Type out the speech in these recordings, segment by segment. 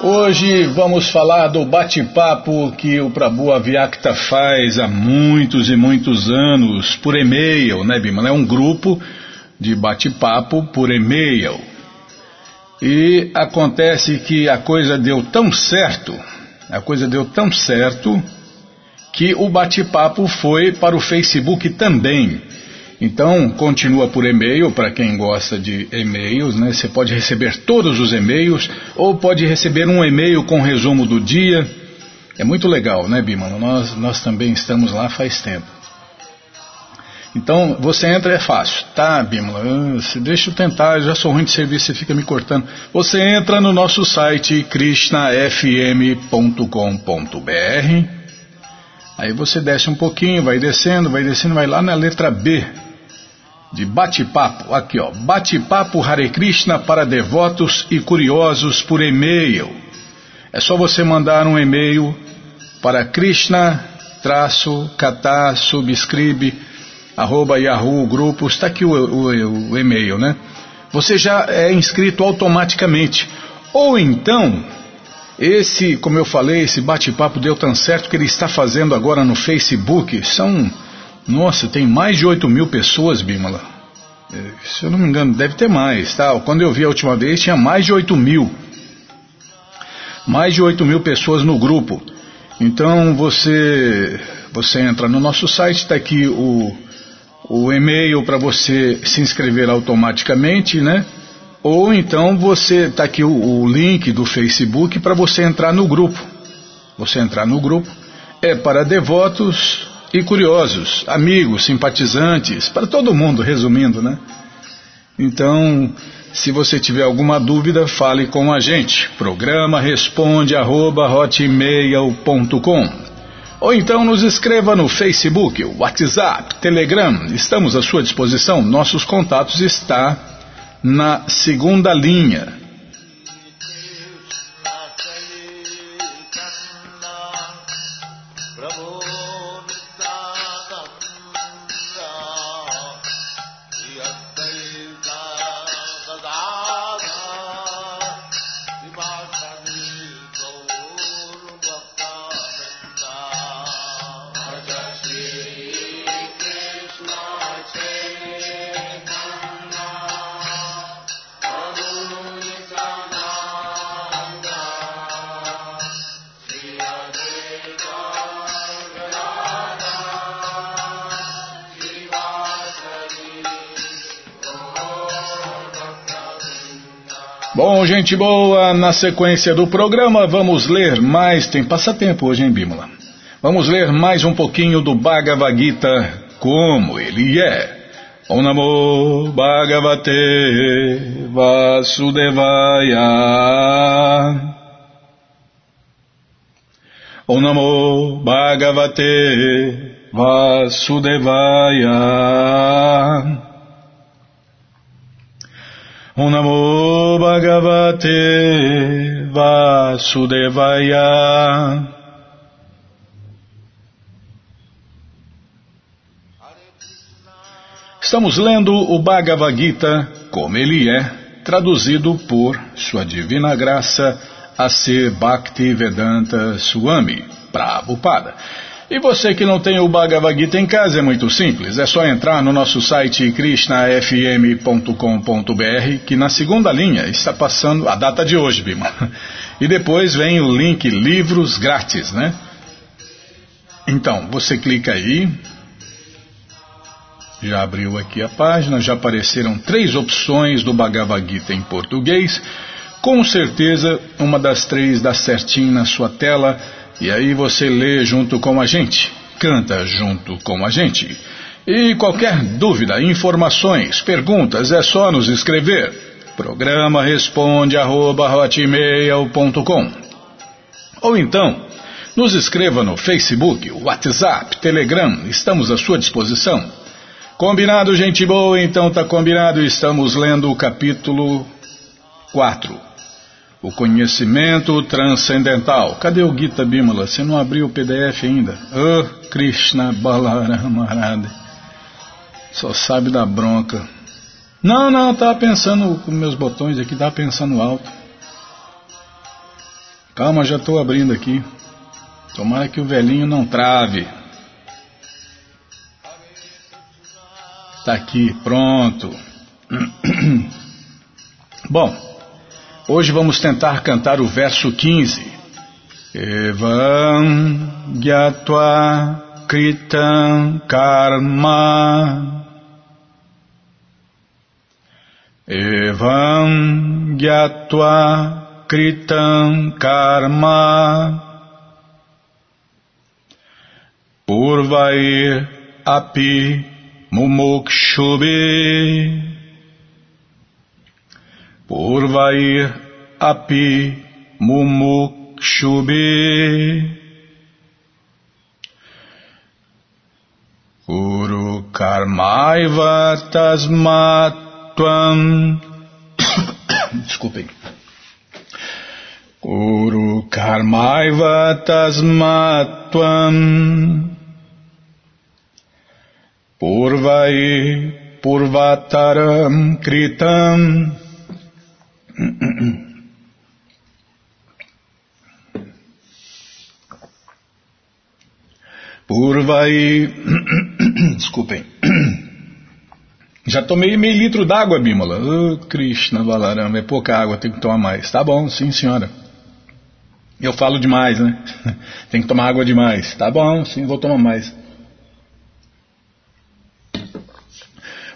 Hoje vamos falar do bate-papo que o Prabhu Avyakta faz há muitos e muitos anos por e-mail, né, Bima? É um grupo de bate-papo por e-mail. E acontece que a coisa deu tão certo, a coisa deu tão certo, que o bate-papo foi para o Facebook também. Então, continua por e-mail, para quem gosta de e-mails, né? Você pode receber todos os e-mails, ou pode receber um e-mail com resumo do dia. É muito legal, né, Bimano? Nós, nós também estamos lá faz tempo. Então, você entra, é fácil, tá, Bimala? Deixa eu tentar, eu já sou ruim de serviço, você fica me cortando. Você entra no nosso site krishnafm.com.br, aí você desce um pouquinho, vai descendo, vai descendo, vai lá na letra B, de bate-papo. Aqui, ó, bate-papo Hare Krishna para devotos e curiosos por e-mail. É só você mandar um e-mail para Krishna traço subscribe arroba Yahoo grupo, está aqui o, o, o e-mail, né? Você já é inscrito automaticamente. Ou então, esse, como eu falei, esse bate-papo deu tão certo que ele está fazendo agora no Facebook. São nossa, tem mais de 8 mil pessoas, Bímola. É, se eu não me engano, deve ter mais, tá? Quando eu vi a última vez, tinha mais de 8 mil. Mais de 8 mil pessoas no grupo. Então você você entra no nosso site, está aqui o, o e-mail para você se inscrever automaticamente, né? Ou então você está aqui o, o link do Facebook para você entrar no grupo. Você entrar no grupo é para devotos e curiosos, amigos, simpatizantes, para todo mundo, resumindo, né? Então, se você tiver alguma dúvida, fale com a gente. Programa responde arroba, ou então nos escreva no Facebook, WhatsApp, Telegram. Estamos à sua disposição. Nossos contatos está na segunda linha. Gente boa, na sequência do programa vamos ler mais. Tem passatempo hoje em Bímola. Vamos ler mais um pouquinho do Bhagavad Gita, como ele é. Om Namo Bhagavate Vasudevaya. Om Namo Bhagavate Vasudevaya. Om Bhagavate Vasudevaya. Estamos lendo o Bhagavad Gita como ele é, traduzido por Sua Divina Graça a ser Bhakti Vedanta Swami Prabhupada. E você que não tem o Bhagavad Gita em casa é muito simples, é só entrar no nosso site krishnafm.com.br que na segunda linha está passando a data de hoje, Bima. E depois vem o link livros grátis, né? Então, você clica aí, já abriu aqui a página, já apareceram três opções do Bhagavad Gita em português. Com certeza, uma das três dá certinho na sua tela e aí você lê junto com a gente, canta junto com a gente. E qualquer dúvida, informações, perguntas, é só nos escrever. Programa responde arroba, Ou então, nos escreva no Facebook, WhatsApp, Telegram, estamos à sua disposição. Combinado, gente boa? Então tá combinado, estamos lendo o capítulo 4 o conhecimento transcendental. Cadê o Gita Bimala? Você não abriu o PDF ainda? Oh, Krishna Balaramarada. Só sabe da bronca. Não, não, estava pensando com meus botões aqui, estava pensando alto. Calma, já estou abrindo aqui. Tomara que o velhinho não trave. Está aqui, pronto. Bom, hoje vamos tentar cantar o verso 15. Evam Gyatva Kritam Karma. Evam Gyatva Kritam Karma. Purvair Api Mumukshubhe Purvair Api Mumukshubhe Uru Karmaiva Tasmatvam. Desculpem. Uru Karmaiva Tasmatvam. Purvai Purvataram Kritam Purvai Desculpem Já tomei meio litro d'água, Bímola. Oh, Krishna é pouca água, tem que tomar mais. Tá bom, sim, senhora. Eu falo demais, né? tem que tomar água demais. Tá bom, sim, vou tomar mais.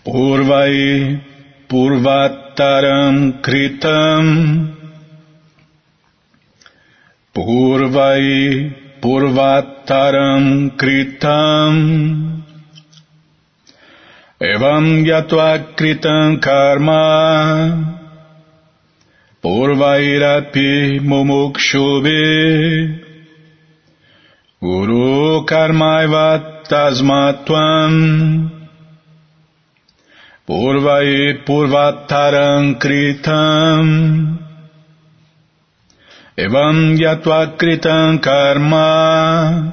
Purvai Purvataram Kritam Purvai Purvataram Kritam Evam Gyatva Kritam Karma Purvairapi Mumukshubhe Guru Karmaiva Tasmatvam Purvai Purvataram Kritam. Evam Yatva Kritam Karma.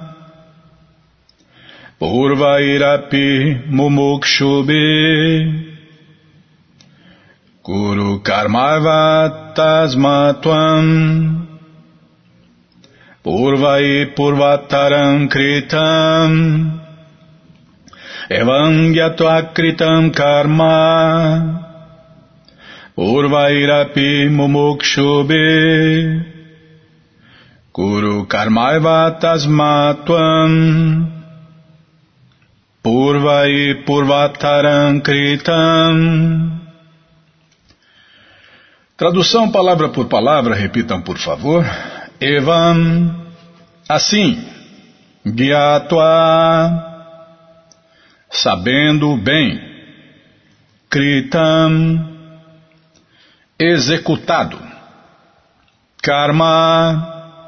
Purvairapi Mumukshubhe Guru Karmava Tasmatvam. Purvai Purvataram Kritam Evam Gyatva Karma. Urvairapi Mumukshubhe Kuru Karmaiva Tasmatvam Purvai Purvataram Kritam. Tradução palavra por palavra, repitam por favor. Evam, assim, Gyatva sabendo bem, kritam, executado, karma,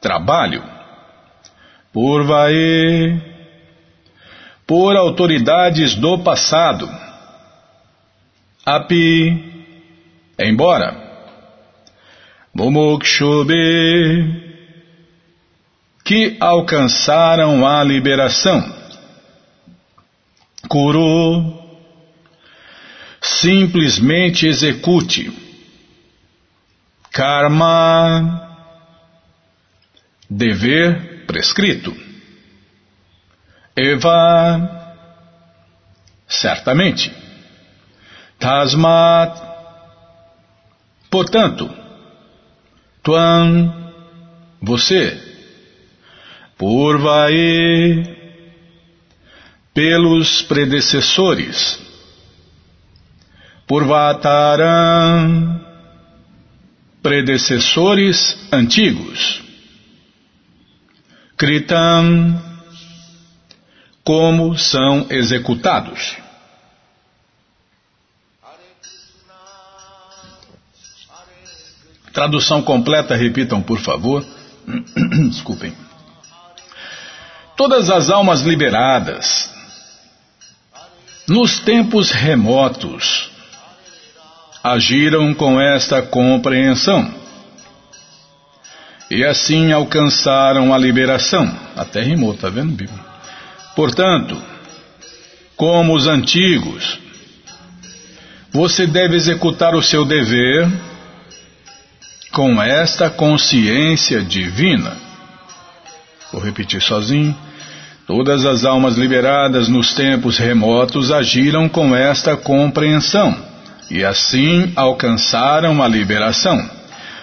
trabalho, purvae, por autoridades do passado, api, embora, mumukshubhe, que alcançaram a liberação Kuru, simplesmente execute. Karma, dever prescrito. Eva, certamente. Tasmat, portanto. Tuan, você. Purvae, pelos predecessores. Purvataram, predecessores antigos. Kritam, como são executados. Tradução completa, repitam, por favor. Desculpem. Todas as almas liberadas, nos tempos remotos, agiram com esta compreensão e assim alcançaram a liberação. Até rimou, tá vendo, Bíblia? Portanto, como os antigos, você deve executar o seu dever com esta consciência divina. Vou repetir sozinho. Todas as almas liberadas nos tempos remotos agiram com esta compreensão e assim alcançaram a liberação.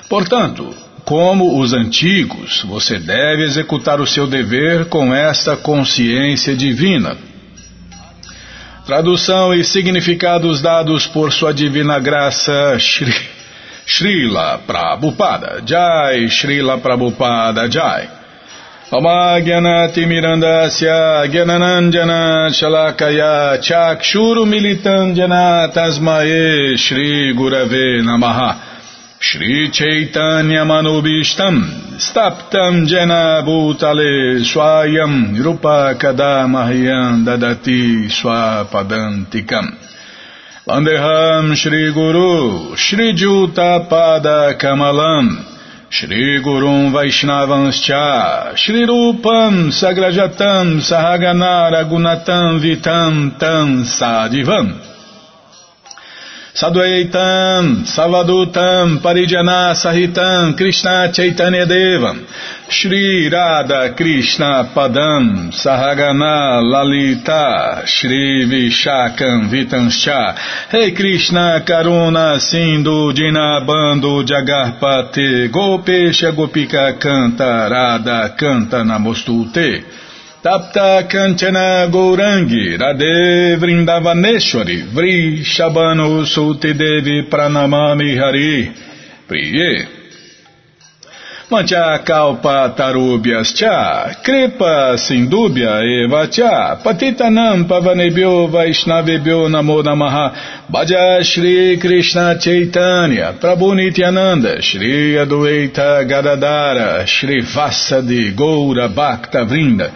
Portanto, como os antigos, você deve executar o seu dever com esta consciência divina. Tradução e significados dados por sua divina graça, Shri, Srila Prabhupada Jai, Srila Prabhupada Jai. Amagyanatimirandasya Gyananandjana Shalakaya Chakshuru Militandjana Tasmae Shri Gurave Namaha. Shri Chaitanya Manubishtam Staptam Jena Bhutale Swayam Rupa Kadamahyam Dadati Swapadantikam. Vandeham Shri Guru Shri Juta Pada Kamalam Shri Gurum Vaishnavanscha Shri Rupam Sagrajatam Sahaganara Gunatam Vitam Tam Sadivam Sadvaitam, Savadutam, Parijana Sahitam, Krishna Chaitanya Devam, Shri Radha Krishna Padam, Sahagana Lalita, Shri Vishakam Vitanscha, Rei Krishna Karuna Sindhu Dinabando Jagarpate, Gopesha Gopika Canta, Radha Canta Namostute. Tapta Kanchana Gourangi Radhe Vrindavaneshwari Vri Shabano Suti Devi Pranamami Hari. Priye. Mancha Kalpa Tarubhyas Cha Kripa Sindubhya Eva Cha Patitanam Pavanebhyo Vaishnavebhyo Namo Namaha. Bhaja Shri Krishna Chaitanya Prabhu Nityananda Shri Adueita Gadadara Shri Vasadi Goura Bhakta Vrinda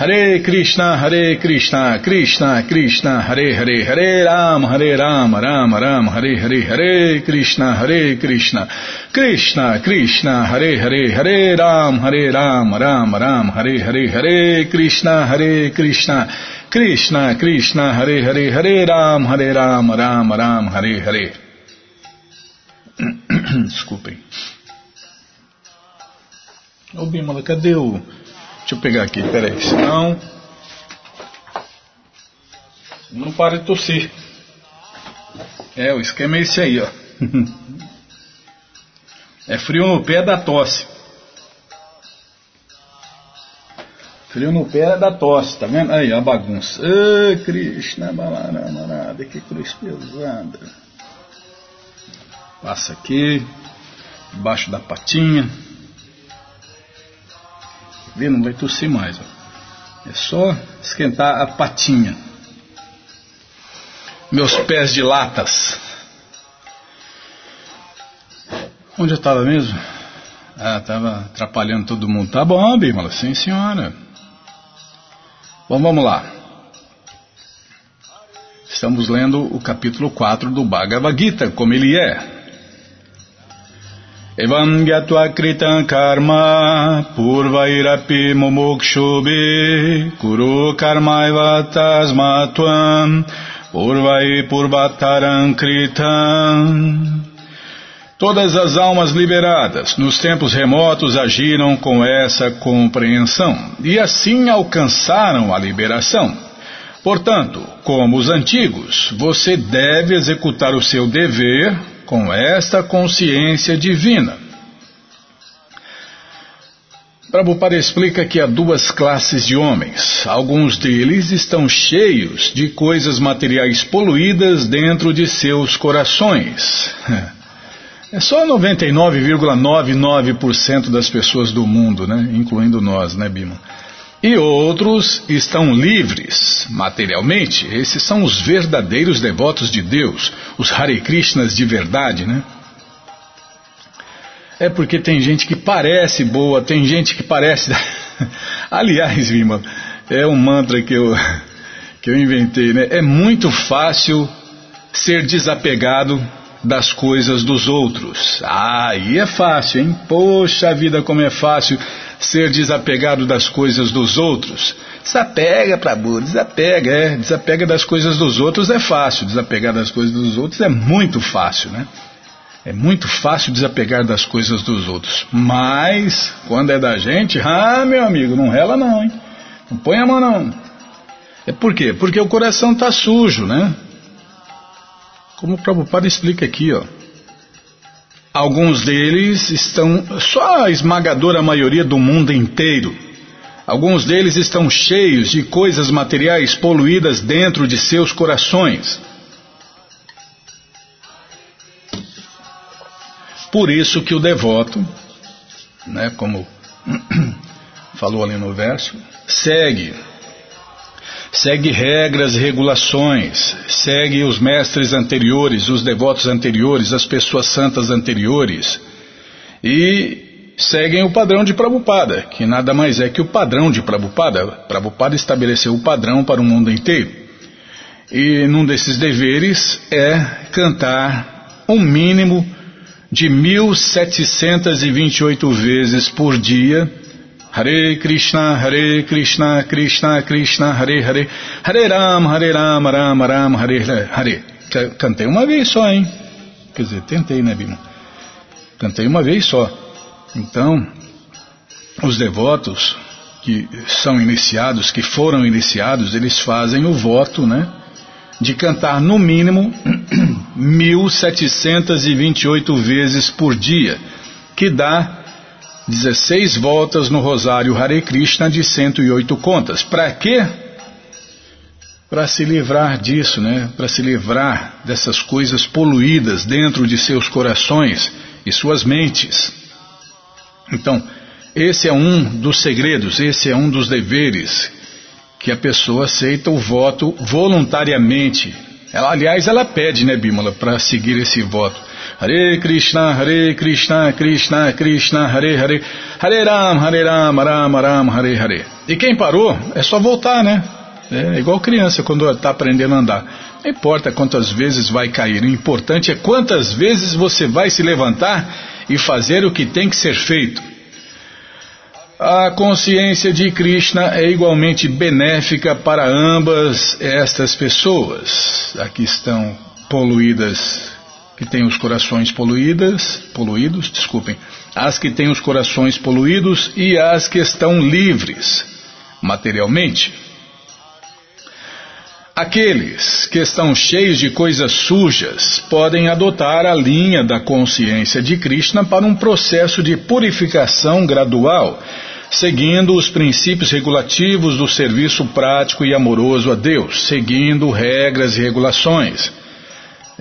Hare Krishna, Hare Krishna, Krishna Krishna, Hare Hare, Hare Ram, Hare Ram, Ram Ram, Hare Hare, Hare Krishna, Hare Krishna, Krishna Krishna, Hare Hare, Hare Ram, Hare Ram, Ram Ram, Hare Hare, Hare Krishna, Hare Krishna, Krishna Krishna, Hare Hare, Hare Ram, Hare Ram, Ram Ram, Hare Hare. Desculpem. Ô Bimala, cadê o... Deixa eu pegar aqui, peraí. Senão. Não para de tossir. É, o esquema é esse aí, ó. É frio no pé da tosse. Frio no pé da tosse, tá vendo? Aí, a bagunça. Ai, Krishna, balarama, que cruz pesada. Passa aqui, debaixo da patinha. Vê, não vai tossir mais. Ó. É só esquentar a patinha. Meus pés de latas. Onde eu estava mesmo? Ah, estava atrapalhando todo mundo. Tá bom, Bímola, sim senhora. Bom, vamos lá. Estamos lendo o capítulo 4 do Bhagavad Gita, como ele é. Evam gyatva kritam karma purvairapi mumukshubhi kuru karmaiva tasmatvam purvai purvataram kritam Todas as almas liberadas nos tempos remotos agiram com essa compreensão e assim alcançaram a liberação. Portanto, como os antigos, você deve executar o seu dever com esta consciência divina. Prabhupada explica que há duas classes de homens. Alguns deles estão cheios de coisas materiais poluídas dentro de seus corações. É só 99,99% das pessoas do mundo, né? incluindo nós, né, Bima? E outros estão livres materialmente. Esses são os verdadeiros devotos de Deus, os Hare Krishnas de verdade, né? É porque tem gente que parece boa, tem gente que parece. Aliás, Vima, é um mantra que eu, que eu inventei, né? É muito fácil ser desapegado das coisas dos outros. Ah, aí é fácil, hein? Poxa vida, como é fácil ser desapegado das coisas dos outros. Desapega, Prabhu, desapega, é. Desapega das coisas dos outros é fácil, desapegar das coisas dos outros é muito fácil, né? É muito fácil desapegar das coisas dos outros. Mas, quando é da gente, ah, meu amigo, não rela não, hein? Não põe a mão não. É por quê? Porque o coração está sujo, né? Como o Prabhupada explica aqui, ó. Alguns deles estão, só a esmagadora maioria do mundo inteiro. Alguns deles estão cheios de coisas materiais poluídas dentro de seus corações. Por isso que o devoto, né, como falou ali no verso, segue segue regras e regulações, segue os mestres anteriores, os devotos anteriores, as pessoas santas anteriores e seguem o padrão de Prabhupada, que nada mais é que o padrão de Prabhupada. Prabhupada estabeleceu o padrão para o mundo inteiro. E num desses deveres é cantar um mínimo de 1728 vezes por dia Hare Krishna, Hare Krishna, Krishna Krishna, Hare Hare, Hare Ram, Hare Ram, Ram Ram, Hare Hare. Cantei uma vez só, hein? Quer dizer, tentei, né, Bima? Cantei uma vez só. Então, os devotos que são iniciados, que foram iniciados, eles fazem o voto, né? De cantar no mínimo 1728 vezes por dia, que dá 16 voltas no Rosário Hare Krishna de 108 contas. Para quê? Para se livrar disso, né? Para se livrar dessas coisas poluídas dentro de seus corações e suas mentes. Então, esse é um dos segredos, esse é um dos deveres que a pessoa aceita o voto voluntariamente. Ela, aliás, ela pede, né, Bímola, para seguir esse voto. Hare Krishna, Hare Krishna, Krishna Krishna, Hare Hare, Hare Ram, Hare Ram, Ram Ram, Hare Hare. E quem parou, é só voltar, né? É igual criança quando está aprendendo a andar. Não importa quantas vezes vai cair, o importante é quantas vezes você vai se levantar e fazer o que tem que ser feito. A consciência de Krishna é igualmente benéfica para ambas estas pessoas. Aqui estão poluídas que têm os corações poluídas, poluídos, desculpem, as que têm os corações poluídos e as que estão livres materialmente. Aqueles que estão cheios de coisas sujas podem adotar a linha da consciência de Krishna para um processo de purificação gradual, seguindo os princípios regulativos do serviço prático e amoroso a Deus, seguindo regras e regulações.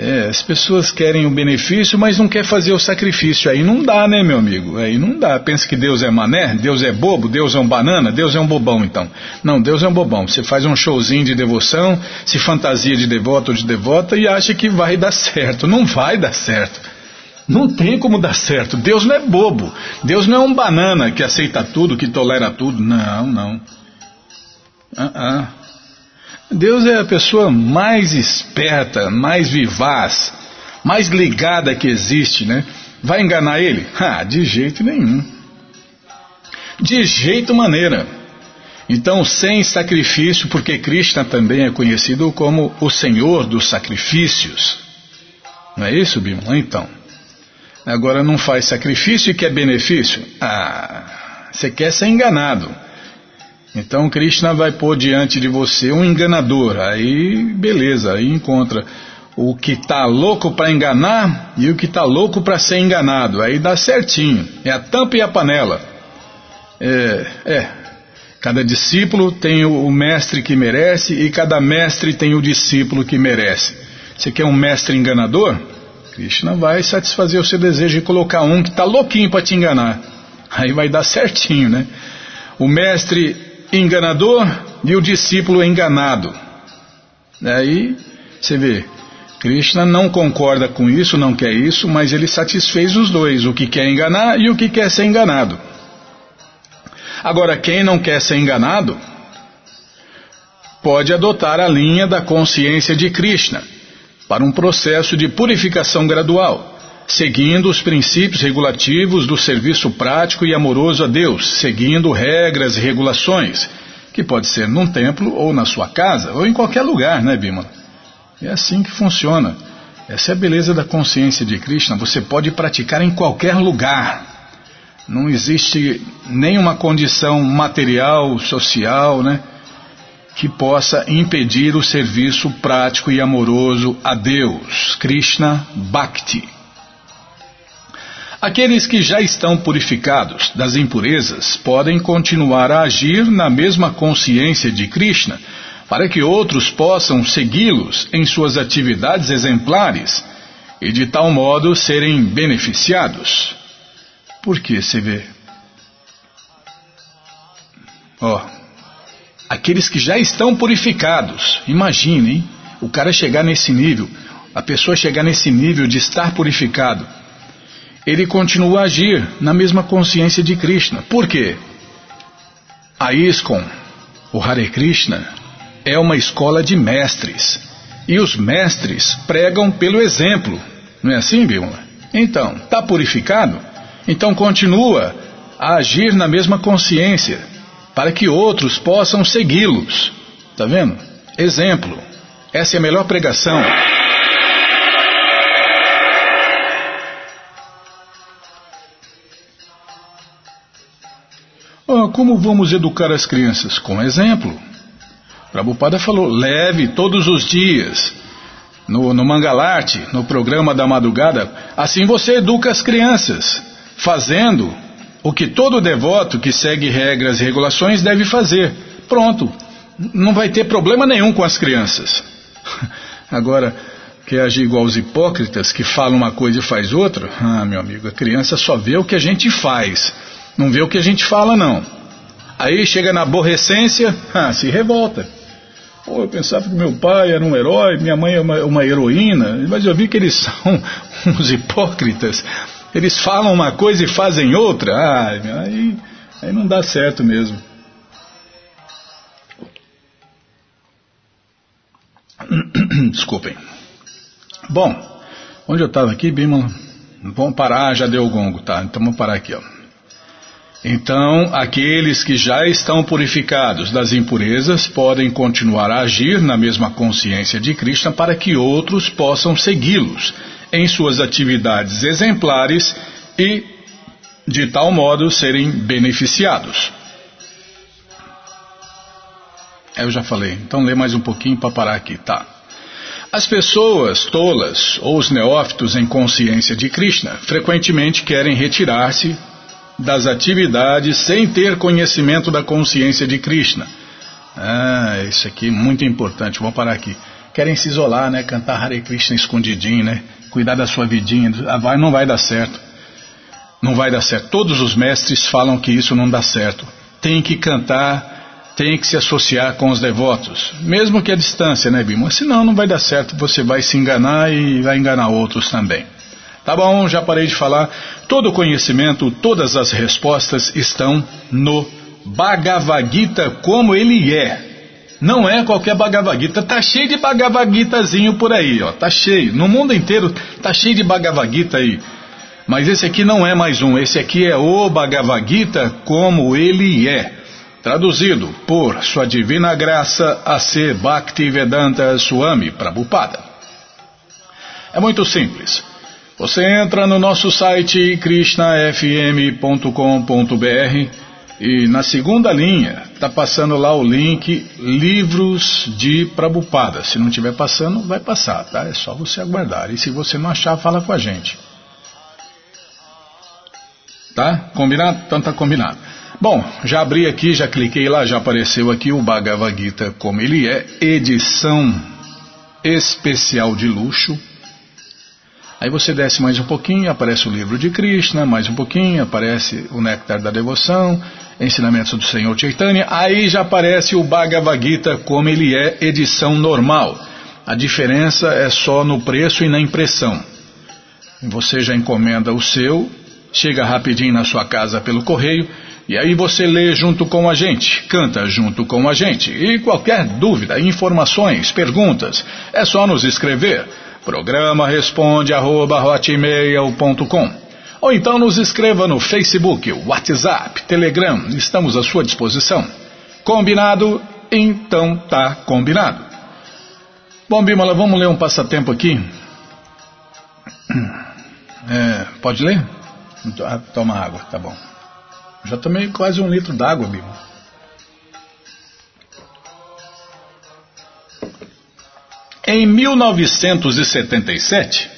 É, as pessoas querem o benefício, mas não quer fazer o sacrifício. Aí não dá, né, meu amigo? Aí não dá. Pensa que Deus é mané, Deus é bobo, Deus é um banana, Deus é um bobão, então. Não, Deus é um bobão. Você faz um showzinho de devoção, se fantasia de devoto ou de devota e acha que vai dar certo. Não vai dar certo. Não tem como dar certo. Deus não é bobo. Deus não é um banana que aceita tudo, que tolera tudo. Não, não. Uh -uh. Deus é a pessoa mais esperta, mais vivaz, mais ligada que existe, né? Vai enganar ele? Ah, de jeito nenhum. De jeito maneira. Então, sem sacrifício, porque Krishna também é conhecido como o Senhor dos sacrifícios. Não é isso, Bima? Então. Agora não faz sacrifício e quer benefício? Ah, você quer ser enganado. Então Krishna vai pôr diante de você um enganador. Aí, beleza, aí encontra o que está louco para enganar e o que está louco para ser enganado. Aí dá certinho. É a tampa e a panela. É, é. Cada discípulo tem o mestre que merece e cada mestre tem o discípulo que merece. Você quer um mestre enganador? Krishna vai satisfazer o seu desejo de colocar um que está louquinho para te enganar. Aí vai dar certinho, né? O mestre enganador e o discípulo enganado. Aí você vê, Krishna não concorda com isso, não quer isso, mas ele satisfez os dois, o que quer enganar e o que quer ser enganado. Agora, quem não quer ser enganado, pode adotar a linha da consciência de Krishna para um processo de purificação gradual seguindo os princípios regulativos do serviço prático e amoroso a Deus, seguindo regras e regulações, que pode ser num templo ou na sua casa ou em qualquer lugar, né, Bima? É assim que funciona. Essa é a beleza da consciência de Krishna. Você pode praticar em qualquer lugar. Não existe nenhuma condição material, social, né? que possa impedir o serviço prático e amoroso a Deus, Krishna Bhakti. Aqueles que já estão purificados das impurezas podem continuar a agir na mesma consciência de Krishna, para que outros possam segui-los em suas atividades exemplares e de tal modo serem beneficiados. Por que você vê? Ó, oh, aqueles que já estão purificados. Imagine, hein? o cara chegar nesse nível, a pessoa chegar nesse nível de estar purificado. Ele continua a agir na mesma consciência de Krishna. Por quê? A ISKCON, o Hare Krishna, é uma escola de mestres. E os mestres pregam pelo exemplo. Não é assim, Bímola? Então, está purificado? Então continua a agir na mesma consciência para que outros possam segui-los. Está vendo? Exemplo. Essa é a melhor pregação. Ah, como vamos educar as crianças? Com exemplo. Prabhupada falou, leve todos os dias. No, no Mangalarte, no programa da madrugada, assim você educa as crianças, fazendo o que todo devoto que segue regras e regulações deve fazer. Pronto. Não vai ter problema nenhum com as crianças. Agora, quer agir igual os hipócritas que falam uma coisa e faz outra? Ah, meu amigo, a criança só vê o que a gente faz, não vê o que a gente fala, não. Aí chega na aborrecência, ah, se revolta. Oh, eu pensava que meu pai era um herói, minha mãe é uma, uma heroína, mas eu vi que eles são uns hipócritas. Eles falam uma coisa e fazem outra. Ah, aí, aí não dá certo mesmo. Desculpem. Bom, onde eu estava aqui, Bímola? Vamos parar, já deu o gongo, tá? Então vamos parar aqui, ó. Então, aqueles que já estão purificados das impurezas podem continuar a agir na mesma consciência de Krishna para que outros possam segui-los em suas atividades exemplares e, de tal modo, serem beneficiados. Eu já falei, então lê mais um pouquinho para parar aqui, tá? As pessoas tolas ou os neófitos em consciência de Krishna frequentemente querem retirar-se das atividades sem ter conhecimento da consciência de Krishna. Ah, isso aqui é muito importante, vou parar aqui. Querem se isolar, né? Cantar Hare Krishna escondidinho, né? Cuidar da sua vidinha. Ah, vai, não vai dar certo. Não vai dar certo. Todos os mestres falam que isso não dá certo. Tem que cantar, tem que se associar com os devotos. Mesmo que a distância, né, Bima? Senão não vai dar certo. Você vai se enganar e vai enganar outros também. Tá bom, já parei de falar. Todo o conhecimento, todas as respostas estão no Bhagavad Gita como ele é. Não é qualquer Bhagavad Gita. Tá cheio de Bhagavad Gitazinho por aí, ó. Tá cheio. No mundo inteiro tá cheio de Bhagavad Gita aí. Mas esse aqui não é mais um. Esse aqui é o Bhagavad Gita como ele é. Traduzido por Sua Divina Graça A.C. Bhaktivedanta Swami Prabhupada. É muito simples. Você entra no nosso site krishnafm.com.br e na segunda linha está passando lá o link Livros de Prabupada. Se não estiver passando, vai passar, tá? É só você aguardar. E se você não achar, fala com a gente. Tá? Combinado? Então tá combinado. Bom, já abri aqui, já cliquei lá, já apareceu aqui o Bhagavad Gita como ele é, edição especial de luxo Aí você desce mais um pouquinho, aparece o livro de Krishna, mais um pouquinho, aparece o Néctar da Devoção, Ensinamentos do Senhor Chaitanya, aí já aparece o Bhagavad Gita como ele é, edição normal. A diferença é só no preço e na impressão. Você já encomenda o seu, chega rapidinho na sua casa pelo correio, e aí você lê junto com a gente, canta junto com a gente. E qualquer dúvida, informações, perguntas, é só nos escrever. Programa responde arroba hotmail.com ou então nos escreva no Facebook, WhatsApp, Telegram, estamos à sua disposição. Combinado? Então tá combinado. Bom, Bimala, vamos ler um passatempo aqui. É, pode ler? Toma água, tá bom. Já tomei quase um litro d'água, Bíblia. Em 1977,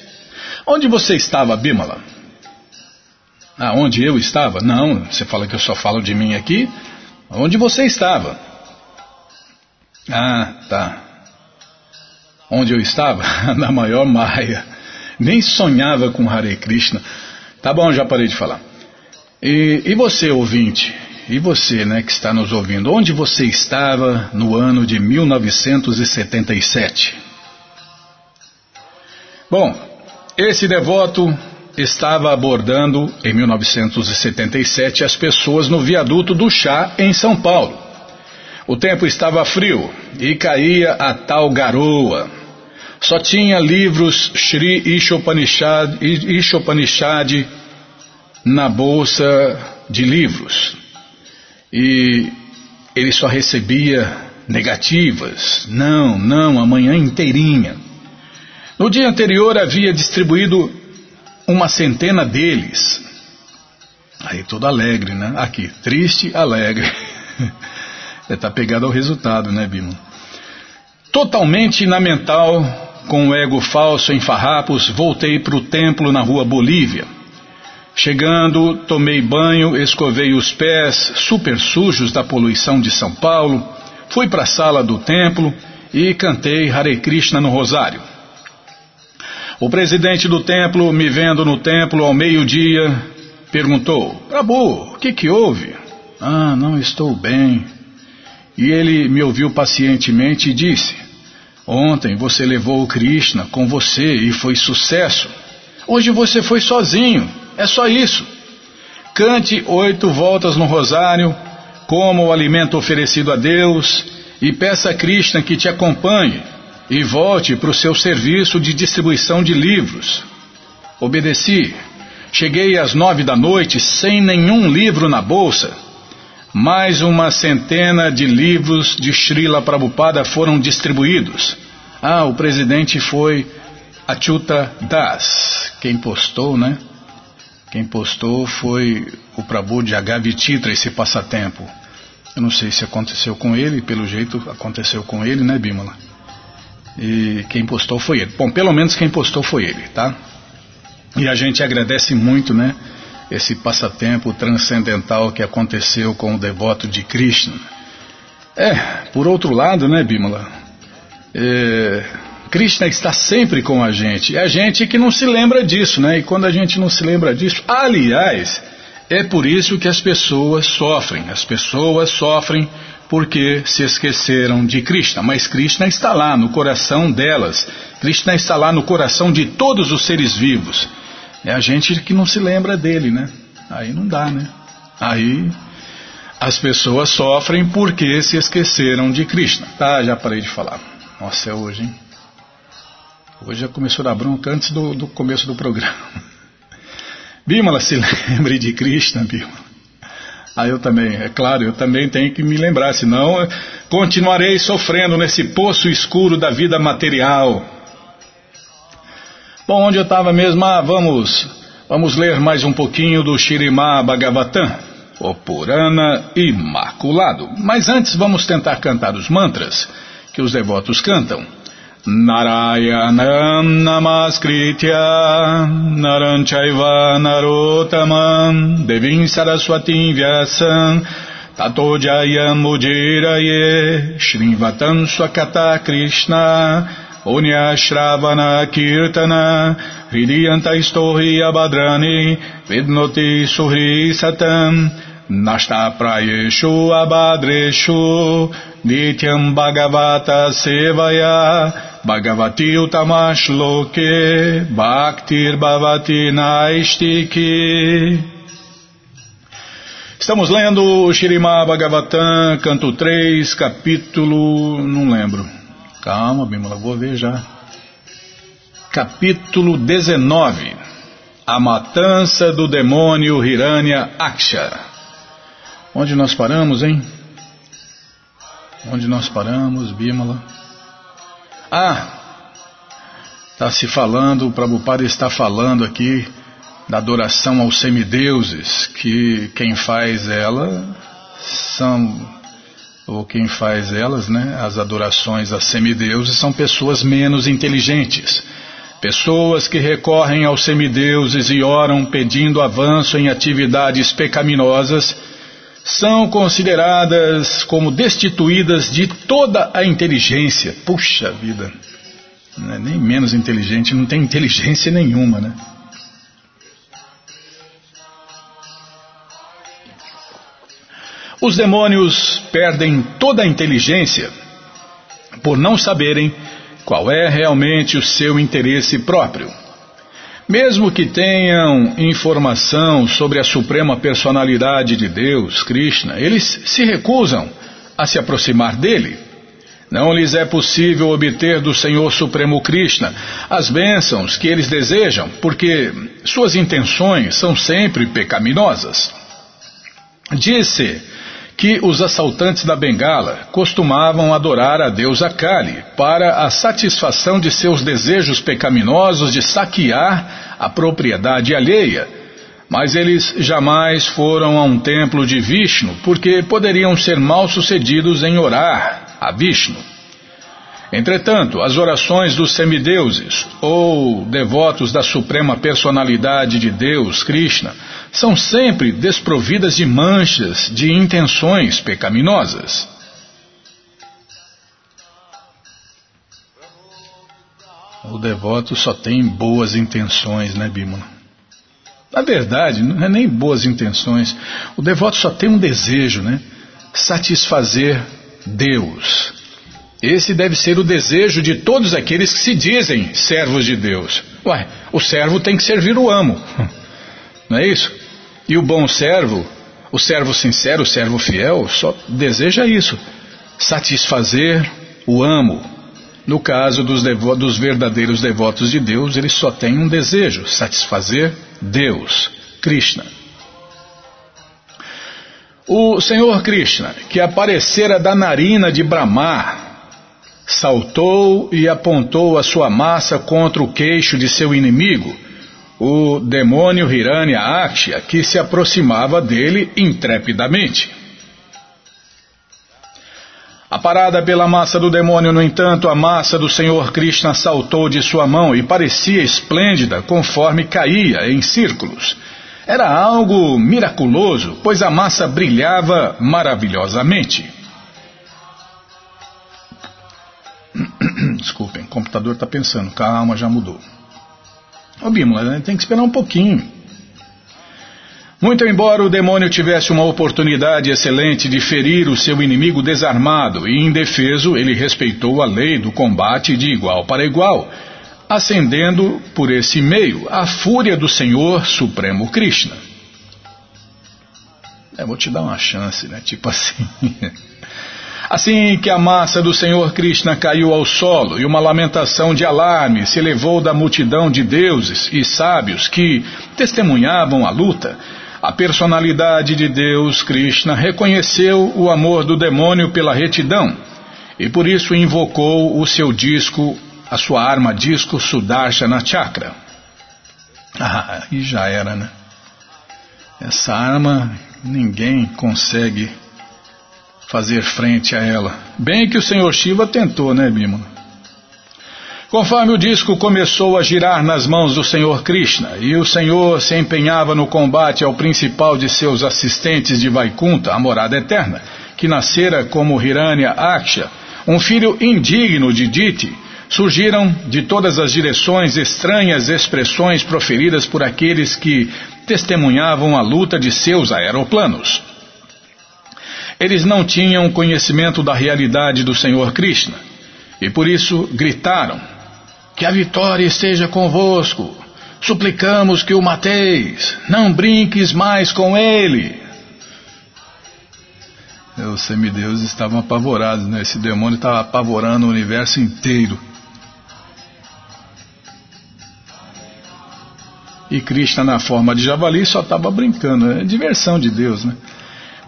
onde você estava, Bimala? Ah, onde eu estava? Não, você fala que eu só falo de mim aqui. Onde você estava? Ah, tá. Onde eu estava? Na maior maia. Nem sonhava com Hare Krishna. Tá bom, já parei de falar. E, e você, ouvinte? E você, né, que está nos ouvindo? Onde você estava no ano de 1977? Bom, esse devoto estava abordando em 1977 as pessoas no viaduto do chá em São Paulo. O tempo estava frio e caía a tal garoa. Só tinha livros Sri Ishopanishad, na bolsa de livros. E ele só recebia negativas. Não, não, a manhã inteirinha. No dia anterior havia distribuído uma centena deles. Aí todo alegre, né? Aqui, triste, alegre. Está pegado ao resultado, né, Bima? Totalmente na mental, com o ego falso em farrapos, voltei para o templo na rua Bolívia. Chegando, tomei banho, escovei os pés, super sujos da poluição de São Paulo, fui para a sala do templo e cantei Hare Krishna no rosário. O presidente do templo, me vendo no templo ao meio-dia, perguntou: Prabhu, o que, que houve? Ah, não estou bem. E ele me ouviu pacientemente e disse: Ontem você levou o Krishna com você e foi sucesso. Hoje você foi sozinho. É só isso. Cante oito voltas no rosário, coma o alimento oferecido a Deus e peça a Krishna que te acompanhe e volte para o seu serviço de distribuição de livros. Obedeci. Cheguei às nove da noite sem nenhum livro na bolsa. Mais uma centena de livros de Srila Prabhupada foram distribuídos. Ah, o presidente foi Achuta Das. Quem postou, né? Quem postou foi o Prabhu de Agavititra, esse passatempo. Eu não sei se aconteceu com ele, pelo jeito aconteceu com ele, né, Bímola? E quem postou foi ele. Bom, pelo menos quem postou foi ele, tá? E a gente agradece muito, né? Esse passatempo transcendental que aconteceu com o devoto de Krishna. É, por outro lado, né, Bimala? É, Krishna está sempre com a gente. É a gente que não se lembra disso, né? E quando a gente não se lembra disso, aliás, é por isso que as pessoas sofrem. As pessoas sofrem porque se esqueceram de Krishna, mas Krishna está lá no coração delas, Krishna está lá no coração de todos os seres vivos. É a gente que não se lembra dele, né? Aí não dá, né? Aí as pessoas sofrem porque se esqueceram de Krishna. Tá, já parei de falar. Nossa, é hoje, hein? Hoje já começou a dar bronca antes do, do começo do programa. Bimala, se lembre de Krishna, Bimala. Ah, eu também, é claro, eu também tenho que me lembrar, senão continuarei sofrendo nesse poço escuro da vida material. Bom, onde eu estava mesmo? Ah, vamos, vamos ler mais um pouquinho do Shirimá Bhagavatam, o Purana Imaculado. Mas antes vamos tentar cantar os mantras que os devotos cantam. Narayanam Namaskritya Naranchaiva Narotamam Devim Saraswatim Vyasam Tato Jayam Ujiraye Shrivatam Swakata Krishna Unya Shravana Kirtana Hridiyanta Istohi Abhadrani Vidnoti Suhri Nashta Prayeshu Abhadreshu Nityam Bhagavata Sevaya Bhagavati Utamashloke Bhaktir Bhavati Naistiki. Estamos lendo o Shirimá Bhagavatam, canto 3, capítulo. não lembro. Calma, Bimala, vou ver já. Capítulo 19 A matança do demônio Hiranya Aksha. Onde nós paramos, hein? Onde nós paramos, Bimala? Ah, Está se falando, o Prabhupada está falando aqui da adoração aos semideuses, que quem faz ela são, ou quem faz elas, né, as adorações a semideuses, são pessoas menos inteligentes. Pessoas que recorrem aos semideuses e oram pedindo avanço em atividades pecaminosas são consideradas como destituídas de toda a inteligência. Puxa vida! É nem menos inteligente, não tem inteligência nenhuma, né? Os demônios perdem toda a inteligência por não saberem qual é realmente o seu interesse próprio. Mesmo que tenham informação sobre a suprema personalidade de Deus, Krishna, eles se recusam a se aproximar dele. Não lhes é possível obter do Senhor Supremo Krishna as bênçãos que eles desejam, porque suas intenções são sempre pecaminosas. Disse que os assaltantes da Bengala costumavam adorar a deusa Kali para a satisfação de seus desejos pecaminosos de saquear a propriedade alheia. Mas eles jamais foram a um templo de Vishnu porque poderiam ser mal sucedidos em orar a Vishnu. Entretanto, as orações dos semideuses ou devotos da suprema personalidade de Deus, Krishna, são sempre desprovidas de manchas de intenções pecaminosas. O devoto só tem boas intenções, né, Bímola? Na verdade, não é nem boas intenções. O devoto só tem um desejo, né? Satisfazer Deus. Esse deve ser o desejo de todos aqueles que se dizem servos de Deus. Ué, o servo tem que servir o amo. Não é isso? E o bom servo, o servo sincero, o servo fiel, só deseja isso: satisfazer o amo. No caso dos, devo dos verdadeiros devotos de Deus, eles só têm um desejo: satisfazer Deus, Krishna. O Senhor Krishna, que aparecera da narina de Brahma, saltou e apontou a sua massa contra o queixo de seu inimigo, o demônio Hiranya Akshya, que se aproximava dele intrepidamente. Aparada pela massa do demônio, no entanto, a massa do Senhor Krishna saltou de sua mão e parecia esplêndida conforme caía em círculos. Era algo miraculoso, pois a massa brilhava maravilhosamente. Desculpem, o computador está pensando, calma, já mudou. Ô Bímola, né, tem que esperar um pouquinho. Muito embora o demônio tivesse uma oportunidade excelente de ferir o seu inimigo desarmado e indefeso, ele respeitou a lei do combate de igual para igual, acendendo por esse meio a fúria do Senhor Supremo Krishna. É, vou te dar uma chance, né? Tipo assim. Assim que a massa do Senhor Krishna caiu ao solo e uma lamentação de alarme se elevou da multidão de deuses e sábios que testemunhavam a luta, a personalidade de Deus, Krishna, reconheceu o amor do demônio pela retidão e por isso invocou o seu disco, a sua arma disco Sudarshana Chakra. Ah, e já era, né? Essa arma ninguém consegue fazer frente a ela. Bem que o senhor Shiva tentou, né, Bima? Conforme o disco começou a girar nas mãos do Senhor Krishna e o Senhor se empenhava no combate ao principal de seus assistentes de Vaikunta, a morada eterna, que nascera como Hiranya Aksha, um filho indigno de Diti, surgiram de todas as direções estranhas expressões proferidas por aqueles que testemunhavam a luta de seus aeroplanos. Eles não tinham conhecimento da realidade do Senhor Krishna e por isso gritaram: Que a vitória esteja convosco. Suplicamos que o mateis. Não brinques mais com ele. Os semideuses estavam apavorados, né? Esse demônio estava apavorando o universo inteiro. E Krishna, na forma de javali, só estava brincando. É diversão de Deus, né?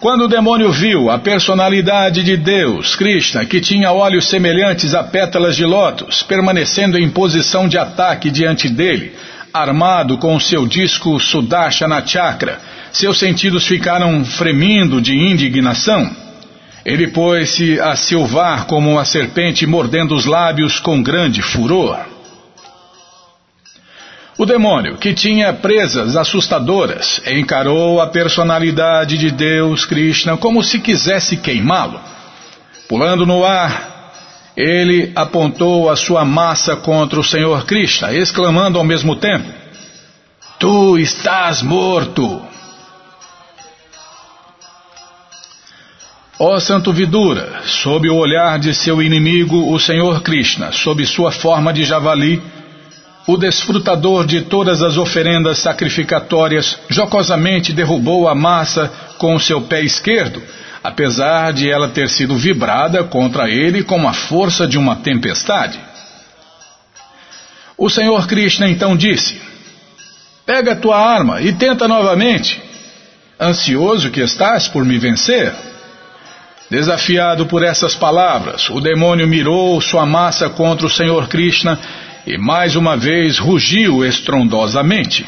Quando o demônio viu a personalidade de Deus, Krishna, que tinha olhos semelhantes a pétalas de lótus, permanecendo em posição de ataque diante dele, armado com seu disco Sudarshana Chakra, seus sentidos ficaram fremindo de indignação. Ele pôs-se a silvar como uma serpente mordendo os lábios com grande furor. O demônio, que tinha presas assustadoras, encarou a personalidade de Deus, Krishna, como se quisesse queimá-lo. Pulando no ar, ele apontou a sua massa contra o Senhor Krishna, exclamando ao mesmo tempo: Tu estás morto! Ó Santo Vidura, sob o olhar de seu inimigo, o Senhor Krishna, sob sua forma de javali, o desfrutador de todas as oferendas sacrificatórias, jocosamente derrubou a massa com o seu pé esquerdo, apesar de ela ter sido vibrada contra ele com a força de uma tempestade. O Senhor Krishna então disse: Pega tua arma e tenta novamente. Ansioso que estás por me vencer? Desafiado por essas palavras, o demônio mirou sua massa contra o Senhor Krishna e mais uma vez rugiu estrondosamente.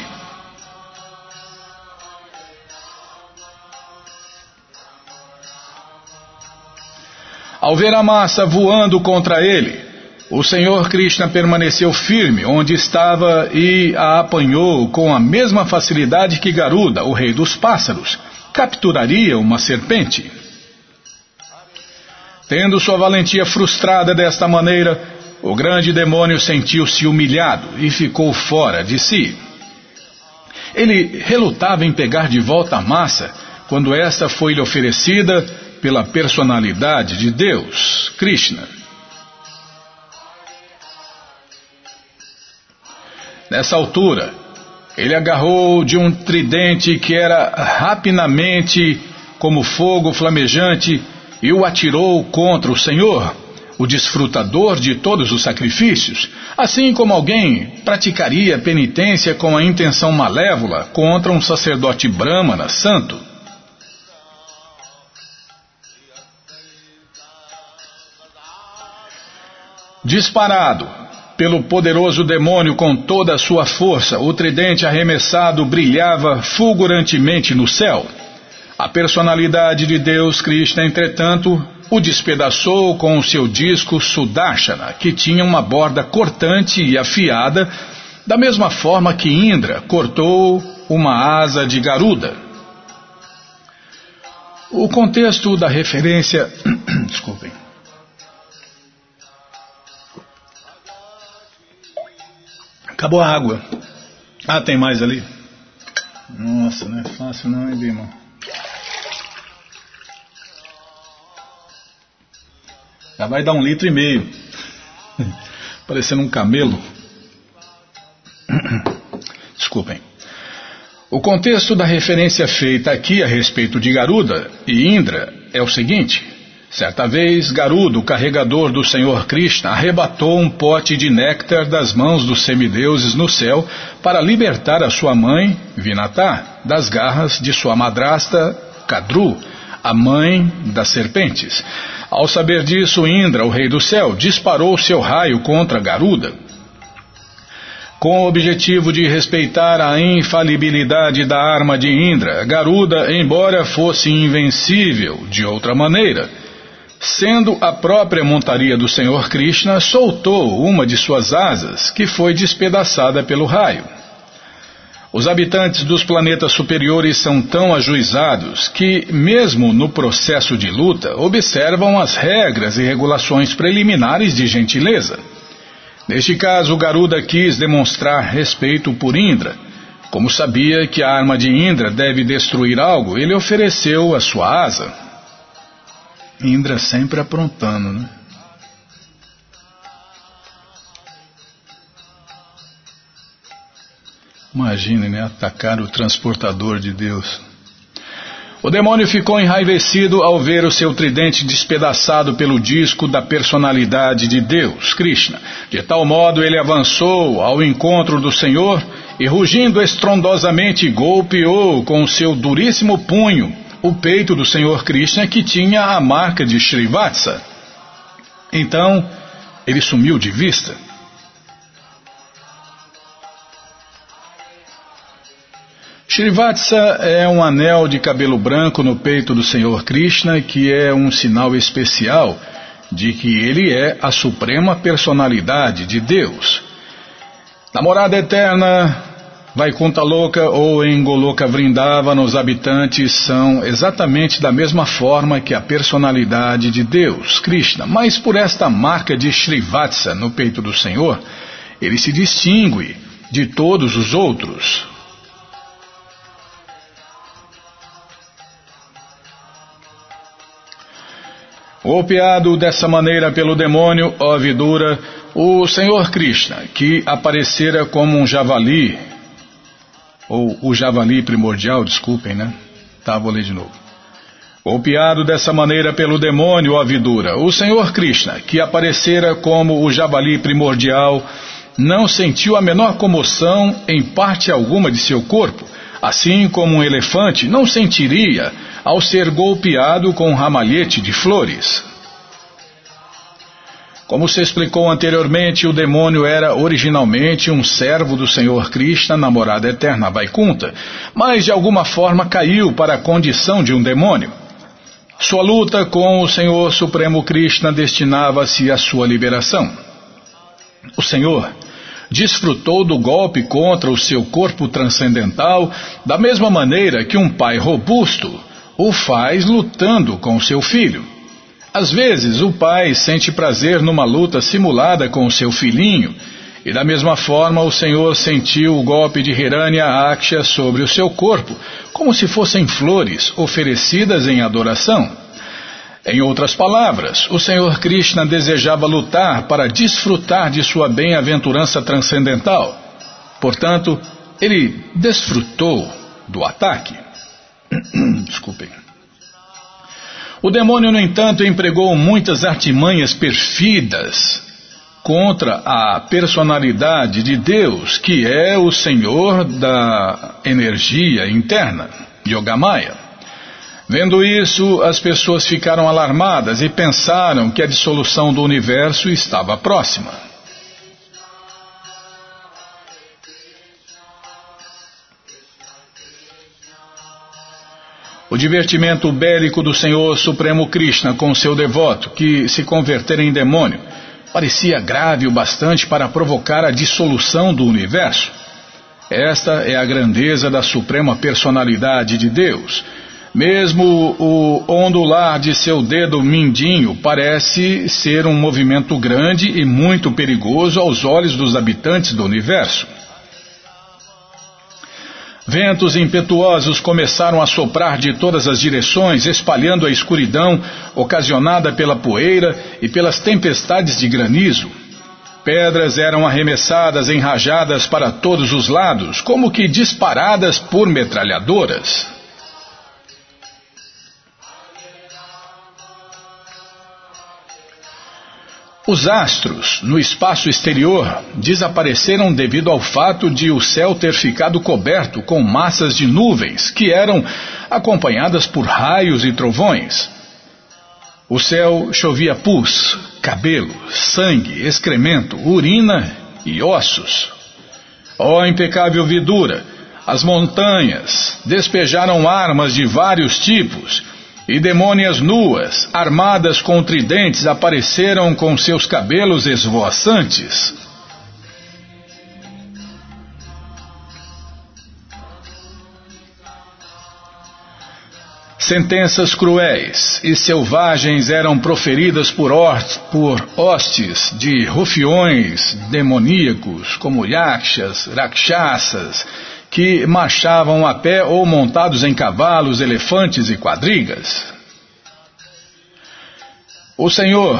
Ao ver a massa voando contra ele, o Senhor Krishna permaneceu firme onde estava e a apanhou com a mesma facilidade que Garuda, o rei dos pássaros, capturaria uma serpente. Tendo sua valentia frustrada desta maneira, o grande demônio sentiu-se humilhado e ficou fora de si. Ele relutava em pegar de volta a massa quando esta foi-lhe oferecida pela personalidade de Deus, Krishna. Nessa altura, ele agarrou de um tridente que era rapidamente como fogo flamejante e o atirou contra o Senhor, o desfrutador de todos os sacrifícios, assim como alguém praticaria penitência com a intenção malévola contra um sacerdote brahmana santo. Disparado pelo poderoso demônio com toda a sua força, o tridente arremessado brilhava fulgurantemente no céu. A personalidade de Deus Krishna, entretanto, o despedaçou com o seu disco Sudarshana, que tinha uma borda cortante e afiada, da mesma forma que Indra cortou uma asa de Garuda. O contexto da referência. Desculpem. Acabou a água. Ah, tem mais ali? Nossa, não é fácil não, hein, Bima? Já vai dar um litro e meio. Parecendo um camelo. Desculpem. O contexto da referência feita aqui a respeito de Garuda e Indra é o seguinte: certa vez, Garuda, o carregador do Senhor Krishna, arrebatou um pote de néctar das mãos dos semideuses no céu para libertar a sua mãe, Vinatá, das garras de sua madrasta, Kadru, a mãe das serpentes. Ao saber disso, Indra, o rei do céu, disparou seu raio contra Garuda. Com o objetivo de respeitar a infalibilidade da arma de Indra, Garuda, embora fosse invencível de outra maneira, sendo a própria montaria do Senhor Krishna, soltou uma de suas asas, que foi despedaçada pelo raio. Os habitantes dos planetas superiores são tão ajuizados que, mesmo no processo de luta, observam as regras e regulações preliminares de gentileza. Neste caso, Garuda quis demonstrar respeito por Indra. Como sabia que a arma de Indra deve destruir algo, ele ofereceu a sua asa. Indra sempre aprontando, né? Imagine, né? Atacar o transportador de Deus. O demônio ficou enraivecido ao ver o seu tridente despedaçado pelo disco da personalidade de Deus, Krishna. De tal modo ele avançou ao encontro do Senhor e, rugindo estrondosamente, golpeou com seu duríssimo punho o peito do Senhor Krishna que tinha a marca de Srivatsa. Então, ele sumiu de vista. Srivatsa é um anel de cabelo branco no peito do Senhor Krishna que é um sinal especial de que ele é a suprema personalidade de Deus. Namorada eterna, Vaikunta Louca ou em Goloka Vrindavana, os habitantes são exatamente da mesma forma que a personalidade de Deus, Krishna, mas por esta marca de Srivatsa no peito do Senhor, ele se distingue de todos os outros. Golpeado dessa maneira pelo demônio, ó Vidura, o Senhor Krishna, que aparecera como um javali, ou o javali primordial, desculpem, né? Tá, vou ler de novo. Golpeado dessa maneira pelo demônio, ó Vidura, o Senhor Krishna, que aparecera como o javali primordial, não sentiu a menor comoção em parte alguma de seu corpo, assim como um elefante não sentiria ao ser golpeado com um ramalhete de flores. Como se explicou anteriormente, o demônio era originalmente um servo do Senhor Krishna, namorada eterna Vaikunta, mas de alguma forma caiu para a condição de um demônio. Sua luta com o Senhor Supremo Krishna destinava-se à sua liberação. O Senhor desfrutou do golpe contra o seu corpo transcendental da mesma maneira que um pai robusto o faz lutando com seu filho. Às vezes, o pai sente prazer numa luta simulada com o seu filhinho, e da mesma forma o Senhor sentiu o golpe de Hiranya Aksha sobre o seu corpo, como se fossem flores oferecidas em adoração. Em outras palavras, o Senhor Krishna desejava lutar para desfrutar de sua bem-aventurança transcendental. Portanto, ele desfrutou do ataque. Desculpem. O demônio, no entanto, empregou muitas artimanhas perfidas contra a personalidade de Deus, que é o Senhor da energia interna, Yogamaya. Vendo isso, as pessoas ficaram alarmadas e pensaram que a dissolução do universo estava próxima. O divertimento bélico do Senhor Supremo Krishna com seu devoto, que se convertera em demônio, parecia grave o bastante para provocar a dissolução do universo. Esta é a grandeza da suprema personalidade de Deus. Mesmo o ondular de seu dedo mindinho parece ser um movimento grande e muito perigoso aos olhos dos habitantes do universo. Ventos impetuosos começaram a soprar de todas as direções, espalhando a escuridão ocasionada pela poeira e pelas tempestades de granizo. Pedras eram arremessadas em rajadas para todos os lados, como que disparadas por metralhadoras. Os astros no espaço exterior desapareceram devido ao fato de o céu ter ficado coberto com massas de nuvens que eram acompanhadas por raios e trovões. O céu chovia pus, cabelo, sangue, excremento, urina e ossos. Ó oh, impecável vidura! As montanhas despejaram armas de vários tipos e demônias nuas, armadas com tridentes, apareceram com seus cabelos esvoaçantes. Sentenças cruéis e selvagens eram proferidas por, hostes de rufiões demoníacos, como yakshas, rakshasas, que marchavam a pé ou montados em cavalos, elefantes e quadrigas. O Senhor,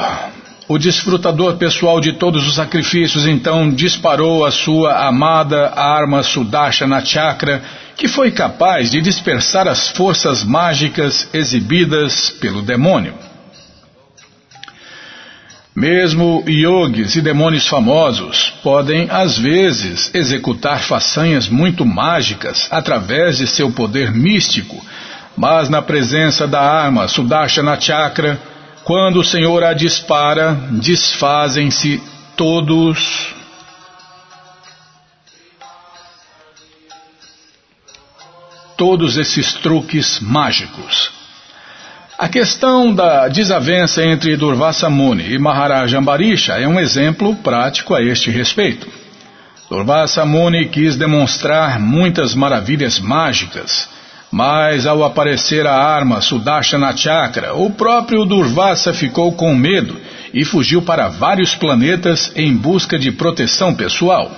o desfrutador pessoal de todos os sacrifícios, então disparou a sua amada arma Sudashana Chakra, que foi capaz de dispersar as forças mágicas exibidas pelo demônio. Mesmo yogis e demônios famosos podem, às vezes, executar façanhas muito mágicas através de seu poder místico, mas na presença da arma Sudarshana Chakra, quando o Senhor a dispara, desfazem-se todos todos esses truques mágicos. A questão da desavença entre Durvasa Muni e Maharaja Ambarisha é um exemplo prático a este respeito. Durvasa Muni quis demonstrar muitas maravilhas mágicas, mas ao aparecer a arma Sudashana Chakra, o próprio Durvasa ficou com medo e fugiu para vários planetas em busca de proteção pessoal.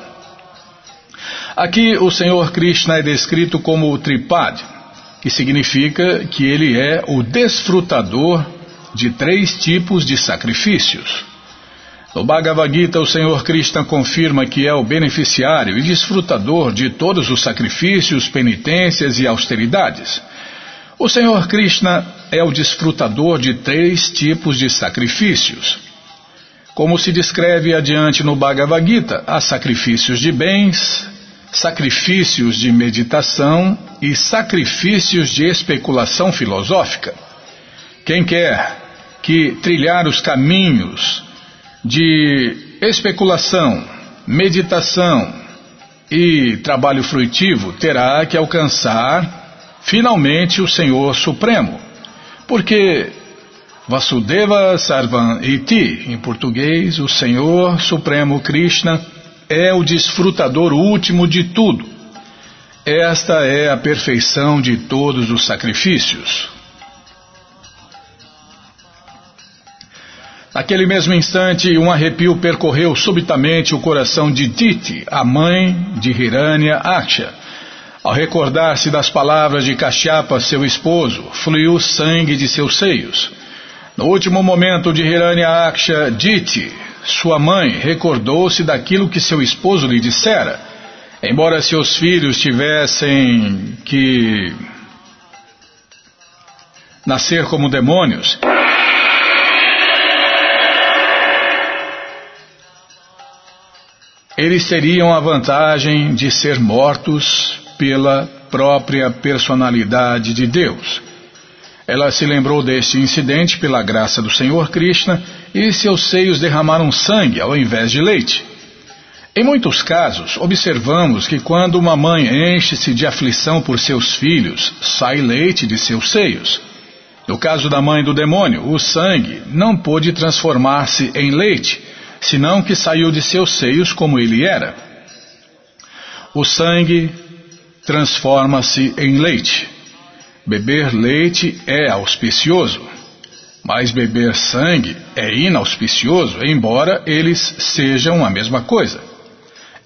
Aqui o Senhor Krishna é descrito como o Tripad, que significa que ele é o desfrutador de três tipos de sacrifícios. No Bhagavad Gita, o Senhor Krishna confirma que é o beneficiário e desfrutador de todos os sacrifícios, penitências e austeridades. O Senhor Krishna é o desfrutador de três tipos de sacrifícios. Como se descreve adiante no Bhagavad Gita, há sacrifícios de bens, sacrifícios de meditação e sacrifícios de especulação filosófica. Quem quer que trilhar os caminhos de especulação, meditação e trabalho fruitivo terá que alcançar finalmente o Senhor Supremo. Porque Vasudeva Sarvam Iti, em português, o Senhor Supremo Krishna, é o desfrutador último de tudo. Esta é a perfeição de todos os sacrifícios. Naquele mesmo instante, um arrepio percorreu subitamente o coração de Diti, a mãe de Hiranya Aksha. Ao recordar-se das palavras de Kashyapa, seu esposo, fluiu sangue de seus seios. No último momento de Hiranya Aksha, Diti sua mãe recordou-se daquilo que seu esposo lhe dissera. Embora seus filhos tivessem que nascer como demônios, eles teriam a vantagem de ser mortos pela própria personalidade de Deus. Ela se lembrou deste incidente pela graça do Senhor Krishna e seus seios derramaram sangue ao invés de leite. Em muitos casos, observamos que quando uma mãe enche-se de aflição por seus filhos, sai leite de seus seios. No caso da mãe do demônio, o sangue não pôde transformar-se em leite, senão que saiu de seus seios como ele era. O sangue transforma-se em leite. Beber leite é auspicioso. Mas beber sangue é inauspicioso, embora eles sejam a mesma coisa.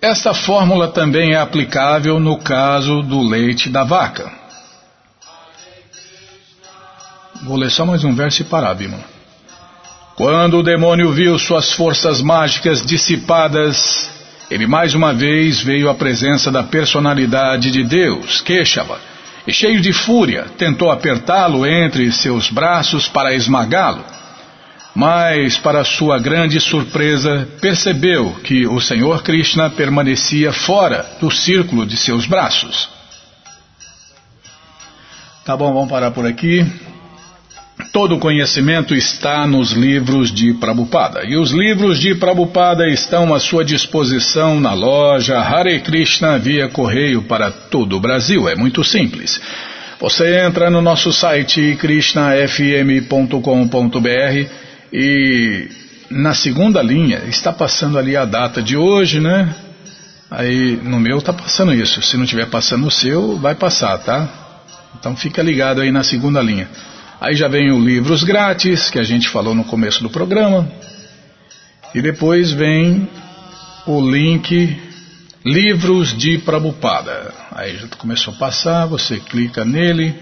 Esta fórmula também é aplicável no caso do leite da vaca. Vou ler só mais um verso e parar, Bima. Quando o demônio viu suas forças mágicas dissipadas, ele mais uma vez veio à presença da personalidade de Deus, e cheio de fúria, tentou apertá-lo entre seus braços para esmagá-lo. Mas, para sua grande surpresa, percebeu que o Senhor Krishna permanecia fora do círculo de seus braços. Tá bom, vamos parar por aqui. Todo conhecimento está nos livros de Prabhupada. E os livros de Prabhupada estão à sua disposição na loja Hare Krishna via correio para todo o Brasil. É muito simples. Você entra no nosso site krishnafm.com.br e na segunda linha está passando ali a data de hoje, né? Aí no meu está passando isso. Se não estiver passando o seu, vai passar, tá? Então fica ligado aí na segunda linha. Aí já vem o livros grátis, que a gente falou no começo do programa. E depois vem o link Livros de Prabupada. Aí já começou a passar, você clica nele,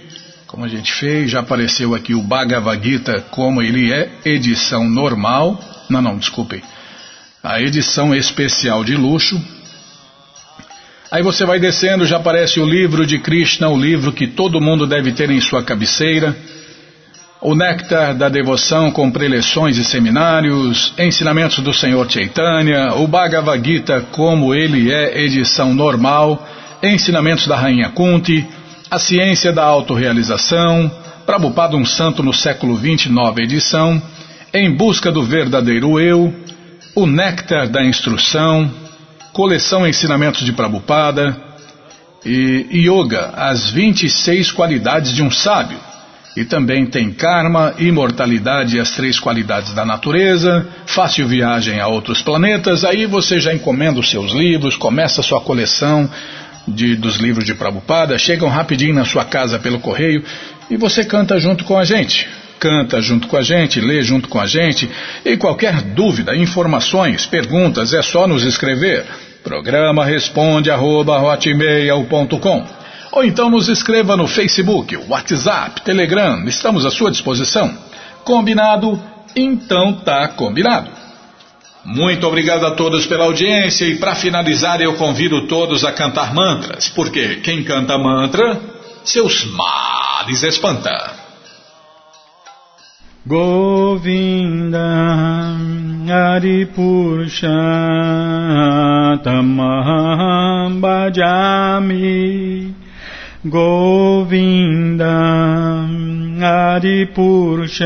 como a gente fez, já apareceu aqui o Bhagavad Gita como ele é, edição normal. Não, não, desculpem. A edição especial de luxo. Aí você vai descendo, já aparece o livro de Krishna, o livro que todo mundo deve ter em sua cabeceira o Néctar da Devoção com preleções e seminários, ensinamentos do Senhor Chaitanya, o Bhagavad Gita como ele é, edição normal, ensinamentos da Rainha Kunti, A Ciência da Autorrealização, Prabhupada um Santo no século XX, nova edição, Em Busca do Verdadeiro Eu, O Néctar da Instrução, Coleção Ensinamentos de Prabhupada e Yoga, as 26 qualidades de um sábio. E também tem karma, imortalidade e as três qualidades da natureza, fácil viagem a outros planetas. Aí você já encomenda os seus livros, começa a sua coleção de, dos livros de Prabhupada, chegam rapidinho na sua casa pelo correio e você canta junto com a gente. Canta junto com a gente, lê junto com a gente. E qualquer dúvida, informações, perguntas, é só nos escrever. Programa responde arroba, ou então nos escreva no Facebook, WhatsApp, Telegram, estamos à sua disposição. Combinado? Então tá combinado. Muito obrigado a todos pela audiência e para finalizar eu convido todos a cantar mantras, porque quem canta mantra, seus males espanta. Govinda Aripurusha Tamaham Bhajami गोविन्दम् आदिपुरुष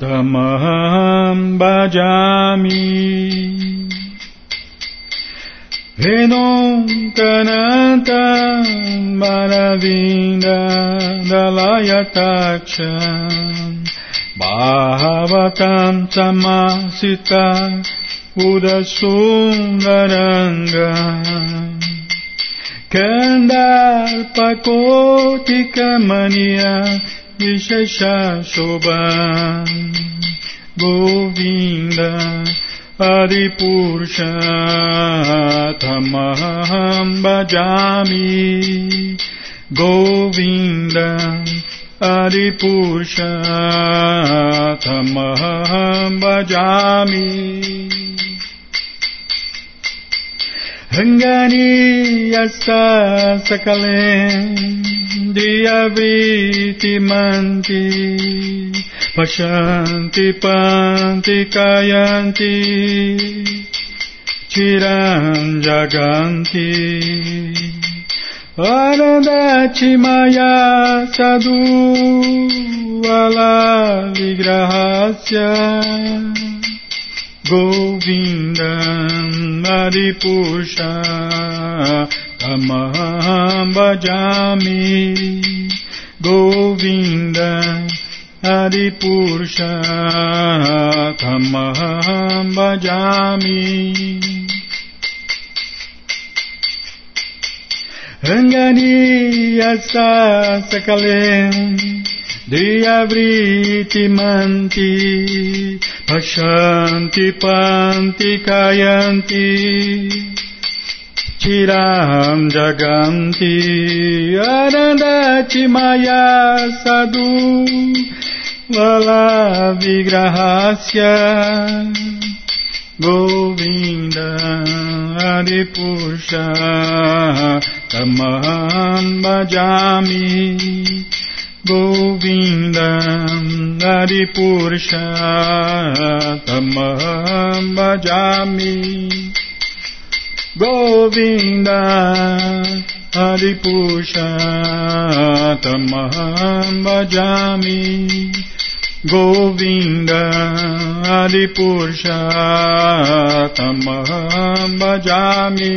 तमहम् Venom Vedantanantam Maravinda Dalayataksha Bhavatam Samasita Udasundaranga. Kandalpakotikamania Vishesha Shobha Govinda Adipurushathamaham Bhajami Govinda Adipurushathamaham Bhajami Rangani asa sakalendi manti pashanti panti kayanti chiran jaganti arandati maya sadu alaligrahasya govindam हरिपुषा तमहं भजामि गोविन्द हरिपुरुष तमहं भजामि रङ्गनीयसा सकले Diyavriti manti Pashanti panti kayanti Chiram jaganti Arandati maya sadhu Lala vigrahasya de Adipusha Tamam bhajami. Govinda Govindam Naripurshatamam Bhajami Govinda Adipurshatamaham Bhajami Govinda Adipurshatamaham Bhajami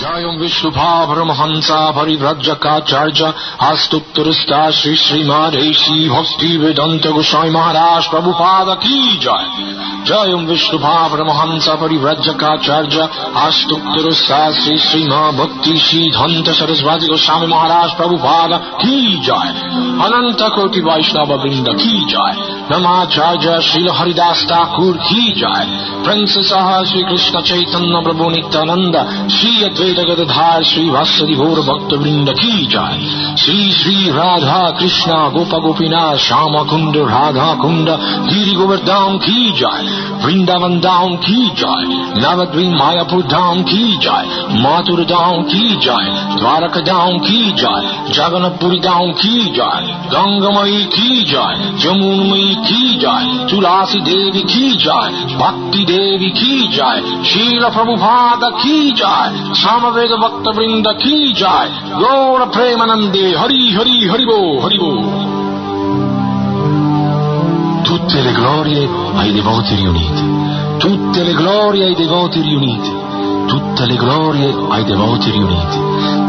Vishnupa Paramahansa Parivrajakacarya Astuttarasta Sri Srimad A.C. Bhakti Vedanta Goswami Maharaj Prabhupada Ki Jai Jayam Vishnupa Paramahansa Parivrajakacarya Astuttarasta Sri Srimad Bhakti Siddhanta Sarasvati Goswami Maharaj Prabhupada Ki Jai Ananta Koti Vaishnava Vrinda Ki Jai Namacharya Srila Haridas Thakur Ki Jai Princess Sri Krishna Chaitanya Prabhu Nityananda Sri Advaita জগৎ ধার শ্রী ভাস্বরী ভোর ভক্তবৃন্দ কি চায় শ্রী শ্রী রাধা কৃষ্ণ গোপা গোপীনা শ্যাম কুণ্ড রাধা কুণ্ড গিরি গোবর দাম কি জয় বৃন্দাবন দাম কি জয় নবদ্বীপ মায়াপুর দাম কি জয় মাতুর দাম কি জয় দ্বারক দাম কি জয় জগন্নপুরী দাম কি জয় গঙ্গময়ী কি জয় যমুনময়ী কি জয় তুলাসী দেবী কি জয় ভক্তি দেবী কি জয় শীল প্রভু ভাগ কি জয় রামবেদ ভক্তবৃন্দ কি যায় গৌর প্রেমানন্দে হরি হরি হরিবো হরিবো tutte le glorie ai devoti riuniti, tutte le glorie ai devoti riuniti, tutte le glorie ai devoti riuniti,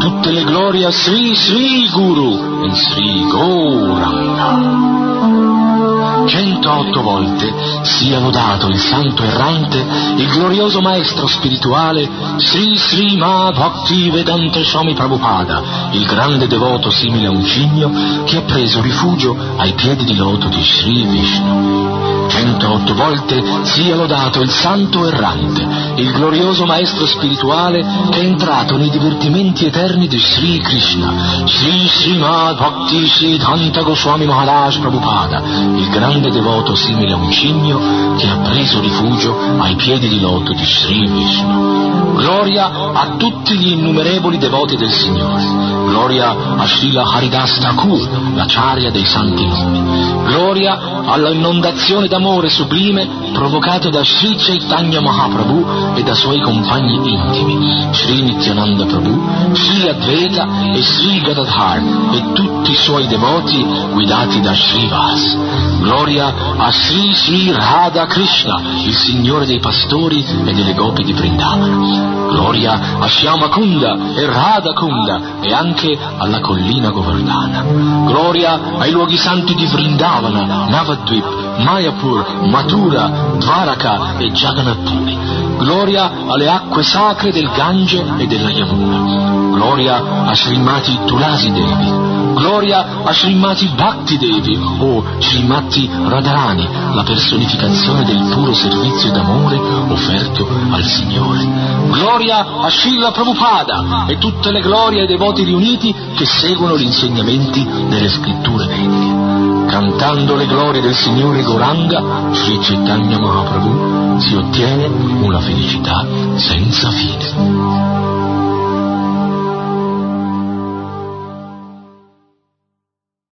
tutte le glorie a Sri Sri Guru e Sri Gauranga. 108 volte sia lodato il santo errante, il glorioso maestro spirituale Sri Sri Ma Bhakti Vedanta Swami Prabhupada, il grande devoto simile a un cigno che ha preso rifugio ai piedi di loto di Sri Vishnu. 108 volte sia lodato il santo errante, il glorioso maestro spirituale che è entrato nei divertimenti eterni di Sri Krishna, Sri Srimad Bhakti Siddhanta Goswami Maharaj Prabhupada, il grande devoto simile a un cigno che ha preso rifugio ai piedi di loto di Sri Vishnu. Gloria a tutti gli innumerevoli devoti del Signore. Gloria a Srila Haridas Thakur, la charia dei santi nomi. Gloria alla inondazione d'amore sublime provocato da Sri Chaitanya Mahaprabhu e da suoi compagni intimi, Sri Nityananda Prabhu, Sri Advaita e Sri Gadadhar e tutti i suoi devoti guidati da Sri Vas. Gloria a Sri Sri Radha Krishna, il Signore dei pastori e delle gopi di Vrindavana. Gloria a Shyama Kunda e Radha Kunda e anche alla collina Govardhana. Gloria ai luoghi santi di Vrindavana, Navadvip, Mayapur, Mathura, Dvaraka e Jagannath Puri. Gloria alle acque sacre del Gange e della Yamuna. Gloria a Srimati Tulasi Devi. Gloria a Srimati Bhakti Devi o Srimati Radharani, la personificazione del puro servizio d'amore offerto al Signore. Gloria a Srila Prabhupada e tutte le glorie ai devoti riuniti che seguono gli insegnamenti delle scritture vediche. Cantando le glorie del Signore Goranga, Sri Chaitanya Mahaprabhu, si ottiene una felicità senza fine.